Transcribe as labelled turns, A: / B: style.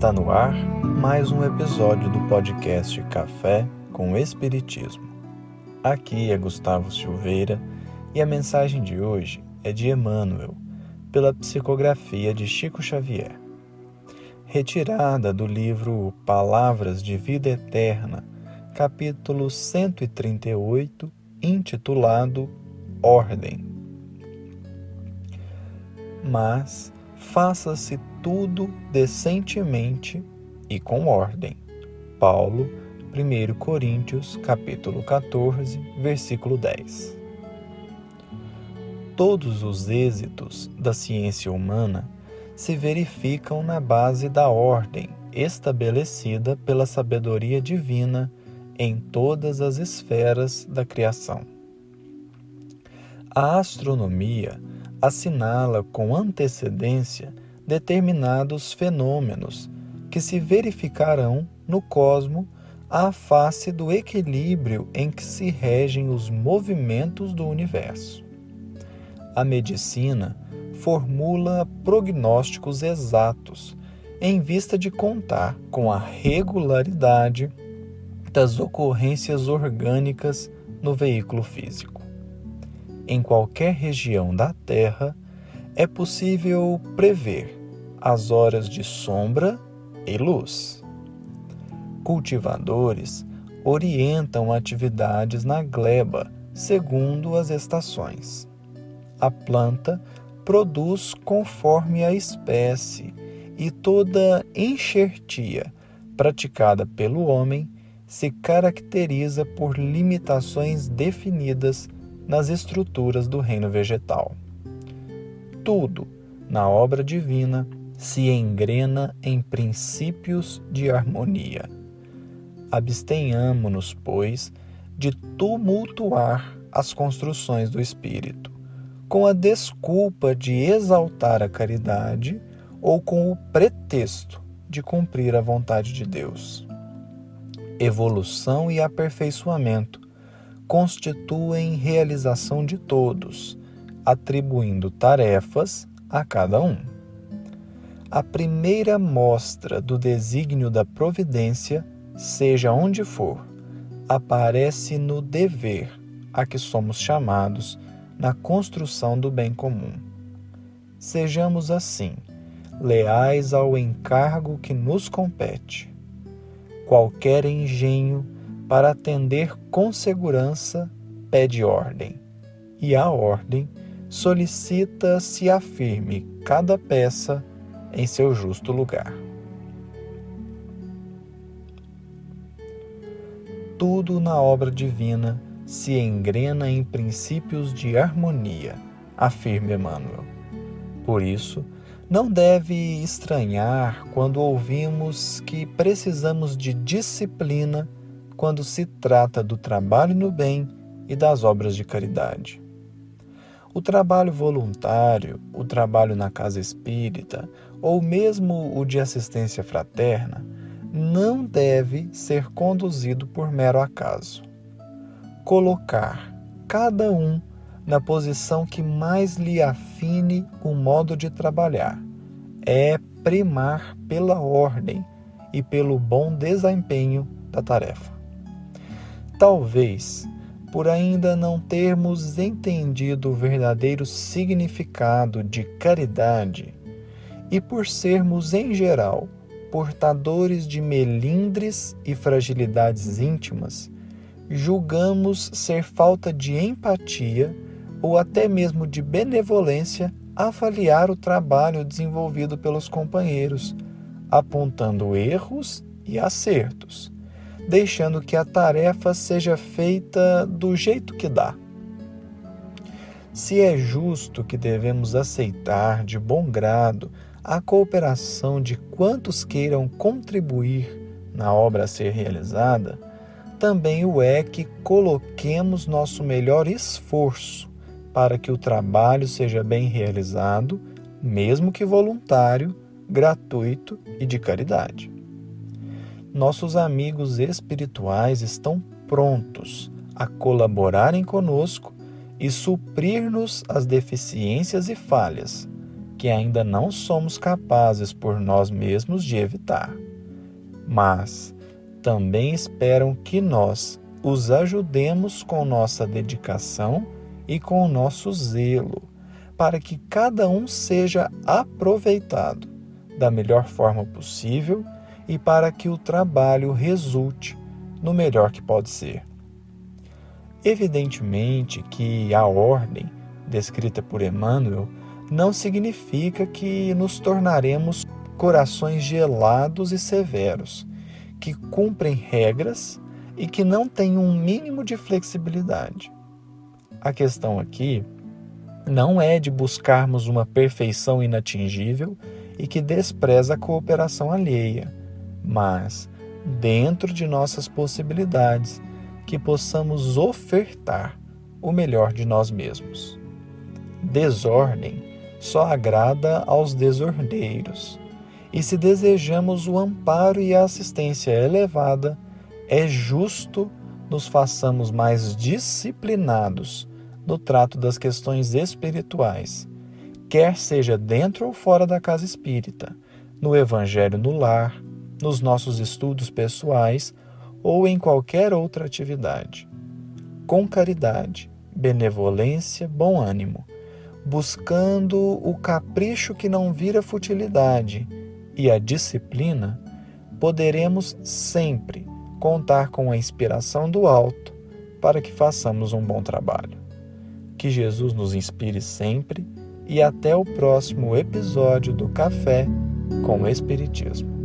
A: Está no ar mais um episódio do podcast Café com Espiritismo. Aqui é Gustavo Silveira e a mensagem de hoje é de Emmanuel, pela psicografia de Chico Xavier. Retirada do livro Palavras de Vida Eterna, capítulo 138, intitulado Ordem. Mas faça-se tudo decentemente e com ordem. Paulo, 1 Coríntios, capítulo 14, versículo 10. Todos os êxitos da ciência humana se verificam na base da ordem estabelecida pela sabedoria divina em todas as esferas da criação. A astronomia assinala com antecedência determinados fenômenos que se verificarão no cosmo à face do equilíbrio em que se regem os movimentos do universo. A medicina formula prognósticos exatos em vista de contar com a regularidade das ocorrências orgânicas no veículo físico em qualquer região da Terra, é possível prever as horas de sombra e luz. Cultivadores orientam atividades na gleba segundo as estações. A planta produz conforme a espécie e toda enxertia praticada pelo homem se caracteriza por limitações definidas nas estruturas do reino vegetal. Tudo na obra divina se engrena em princípios de harmonia. Abstenhamo-nos, pois, de tumultuar as construções do espírito, com a desculpa de exaltar a caridade ou com o pretexto de cumprir a vontade de Deus. Evolução e aperfeiçoamento constituem realização de todos, atribuindo tarefas a cada um. A primeira mostra do desígnio da providência, seja onde for, aparece no dever a que somos chamados na construção do bem comum. Sejamos assim, leais ao encargo que nos compete. Qualquer engenho para atender com segurança, pede ordem, e a ordem solicita se afirme cada peça em seu justo lugar. Tudo na obra divina se engrena em princípios de harmonia, afirma Emmanuel. Por isso, não deve estranhar quando ouvimos que precisamos de disciplina quando se trata do trabalho no bem e das obras de caridade. O trabalho voluntário, o trabalho na casa espírita ou mesmo o de assistência fraterna não deve ser conduzido por mero acaso. Colocar cada um na posição que mais lhe afine o modo de trabalhar é primar pela ordem e pelo bom desempenho da tarefa. Talvez, por ainda não termos entendido o verdadeiro significado de caridade e por sermos, em geral, portadores de melindres e fragilidades íntimas, julgamos ser falta de empatia ou até mesmo de benevolência avaliar o trabalho desenvolvido pelos companheiros, apontando erros e acertos deixando que a tarefa seja feita do jeito que dá. Se é justo que devemos aceitar de bom grado a cooperação de quantos queiram contribuir na obra a ser realizada, também o é que coloquemos nosso melhor esforço para que o trabalho seja bem realizado, mesmo que voluntário, gratuito e de caridade nossos amigos espirituais estão prontos a colaborarem conosco e suprir-nos as deficiências e falhas, que ainda não somos capazes por nós mesmos de evitar, mas também esperam que nós os ajudemos com nossa dedicação e com nosso zelo, para que cada um seja aproveitado da melhor forma possível e para que o trabalho resulte no melhor que pode ser. Evidentemente que a ordem descrita por Emmanuel não significa que nos tornaremos corações gelados e severos, que cumprem regras e que não têm um mínimo de flexibilidade. A questão aqui não é de buscarmos uma perfeição inatingível e que despreza a cooperação alheia, mas, dentro de nossas possibilidades, que possamos ofertar o melhor de nós mesmos. Desordem só agrada aos desordeiros. E se desejamos o amparo e a assistência elevada, é justo nos façamos mais disciplinados no trato das questões espirituais, quer seja dentro ou fora da casa espírita, no evangelho no lar, nos nossos estudos pessoais ou em qualquer outra atividade. Com caridade, benevolência, bom ânimo buscando o capricho que não vira futilidade e a disciplina, poderemos sempre contar com a inspiração do alto para que façamos um bom trabalho. Que Jesus nos inspire sempre e até o próximo episódio do Café com o Espiritismo.